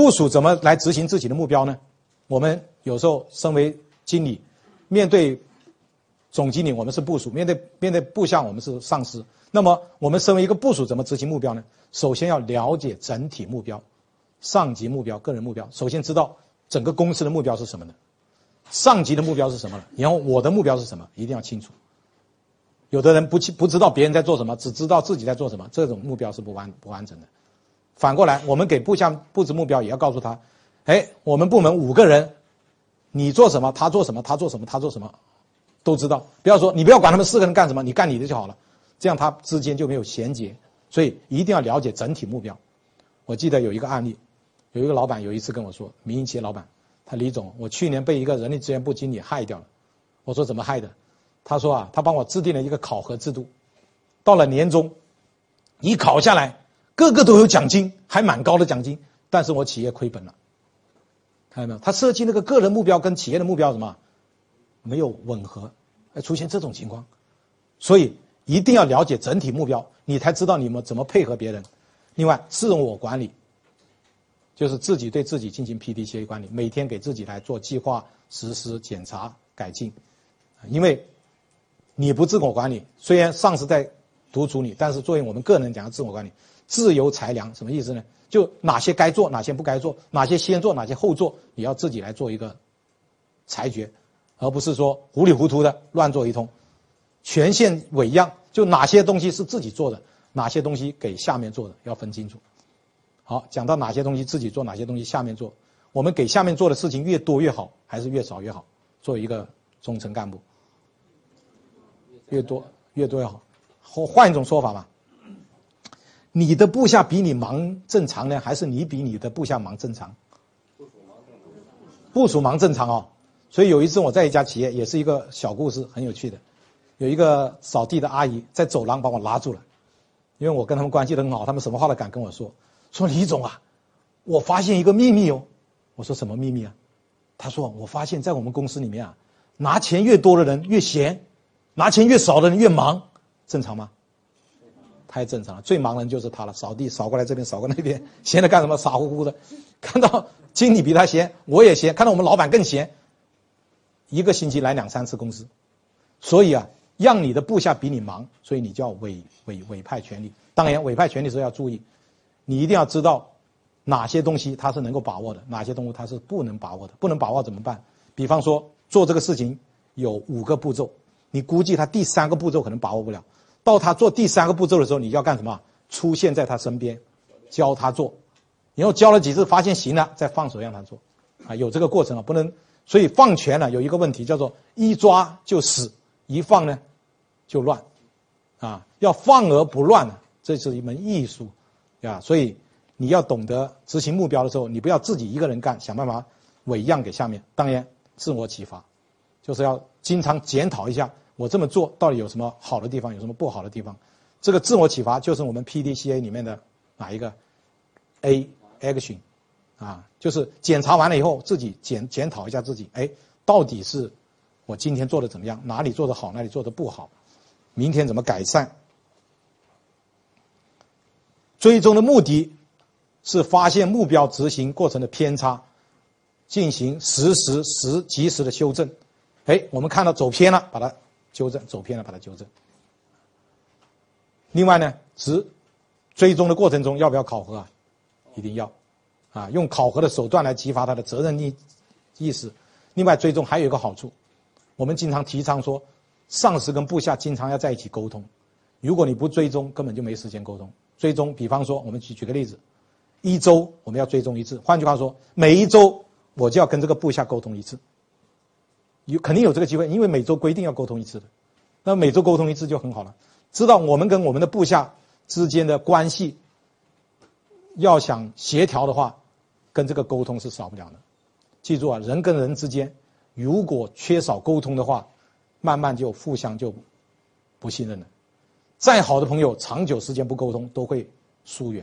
部署怎么来执行自己的目标呢？我们有时候身为经理，面对总经理，我们是部署；面对面对部下，我们是上司。那么，我们身为一个部署，怎么执行目标呢？首先要了解整体目标、上级目标、个人目标。首先知道整个公司的目标是什么呢？上级的目标是什么？然后我的目标是什么？一定要清楚。有的人不去不知道别人在做什么，只知道自己在做什么，这种目标是不完不完整的。反过来，我们给部下布置目标，也要告诉他：，哎，我们部门五个人，你做什么，他做什么，他做什么，他做什么，都知道。不要说你不要管他们四个人干什么，你干你的就好了。这样他之间就没有衔接，所以一定要了解整体目标。我记得有一个案例，有一个老板有一次跟我说，民营企业老板，他李总，我去年被一个人力资源部经理害掉了。我说怎么害的？他说啊，他帮我制定了一个考核制度，到了年终，一考下来，个个都有奖金，还蛮高的奖金，但是我企业亏本了。看到没有？他设计那个个人目标跟企业的目标什么没有吻合，哎，出现这种情况，所以。一定要了解整体目标，你才知道你们怎么配合别人。另外，自我管理就是自己对自己进行 PDCA 管理，每天给自己来做计划、实施、检查、改进。因为你不自我管理，虽然上司在督促你，但是作为我们个人讲的自我管理，自由裁量什么意思呢？就哪些该做，哪些不该做，哪些先做，哪些后做，你要自己来做一个裁决，而不是说糊里糊涂的乱做一通，全线委样。就哪些东西是自己做的，哪些东西给下面做的，要分清楚。好，讲到哪些东西自己做，哪些东西下面做，我们给下面做的事情越多越好，还是越少越好？作为一个中层干部，越多越多越好。或换一种说法吧，你的部下比你忙正常呢，还是你比你的部下忙正常？部署忙正常哦。所以有一次我在一家企业，也是一个小故事，很有趣的。有一个扫地的阿姨在走廊把我拉住了，因为我跟他们关系很好，他们什么话都敢跟我说。说李总啊，我发现一个秘密哦。我说什么秘密啊？他说我发现在我们公司里面啊，拿钱越多的人越闲，拿钱越少的人越忙，正常吗？太正常了，最忙人就是他了。扫地扫过来这边，扫过那边，闲的干什么？傻乎乎的。看到经理比他闲，我也闲；看到我们老板更闲，一个星期来两三次公司，所以啊。让你的部下比你忙，所以你就要委委委派权力。当然，委派权力时候要注意，你一定要知道哪些东西他是能够把握的，哪些东西他是不能把握的。不能把握怎么办？比方说做这个事情有五个步骤，你估计他第三个步骤可能把握不了。到他做第三个步骤的时候，你要干什么？出现在他身边，教他做，然后教了几次发现行了，再放手让他做。啊，有这个过程啊，不能。所以放权呢，有一个问题叫做一抓就死，一放呢。就乱，啊，要放而不乱这是一门艺术，啊，所以你要懂得执行目标的时候，你不要自己一个人干，想办法委让给下面。当然，自我启发，就是要经常检讨一下，我这么做到底有什么好的地方，有什么不好的地方。这个自我启发就是我们 P D C A 里面的哪一个 A action，啊，就是检查完了以后，自己检检讨一下自己，哎，到底是我今天做的怎么样，哪里做的好，哪里做的不好。明天怎么改善？最终的目的是发现目标执行过程的偏差，进行实时时及时的修正。哎，我们看到走偏了，把它纠正；走偏了，把它纠正。另外呢，值追踪的过程中要不要考核啊？一定要，啊，用考核的手段来激发他的责任意意识。另外，追踪还有一个好处，我们经常提倡说。上司跟部下经常要在一起沟通，如果你不追踪，根本就没时间沟通。追踪，比方说，我们举举个例子，一周我们要追踪一次。换句话说，每一周我就要跟这个部下沟通一次。有肯定有这个机会，因为每周规定要沟通一次的，那每周沟通一次就很好了。知道我们跟我们的部下之间的关系，要想协调的话，跟这个沟通是少不了的。记住啊，人跟人之间如果缺少沟通的话，慢慢就互相就不信任了，再好的朋友，长久时间不沟通都会疏远。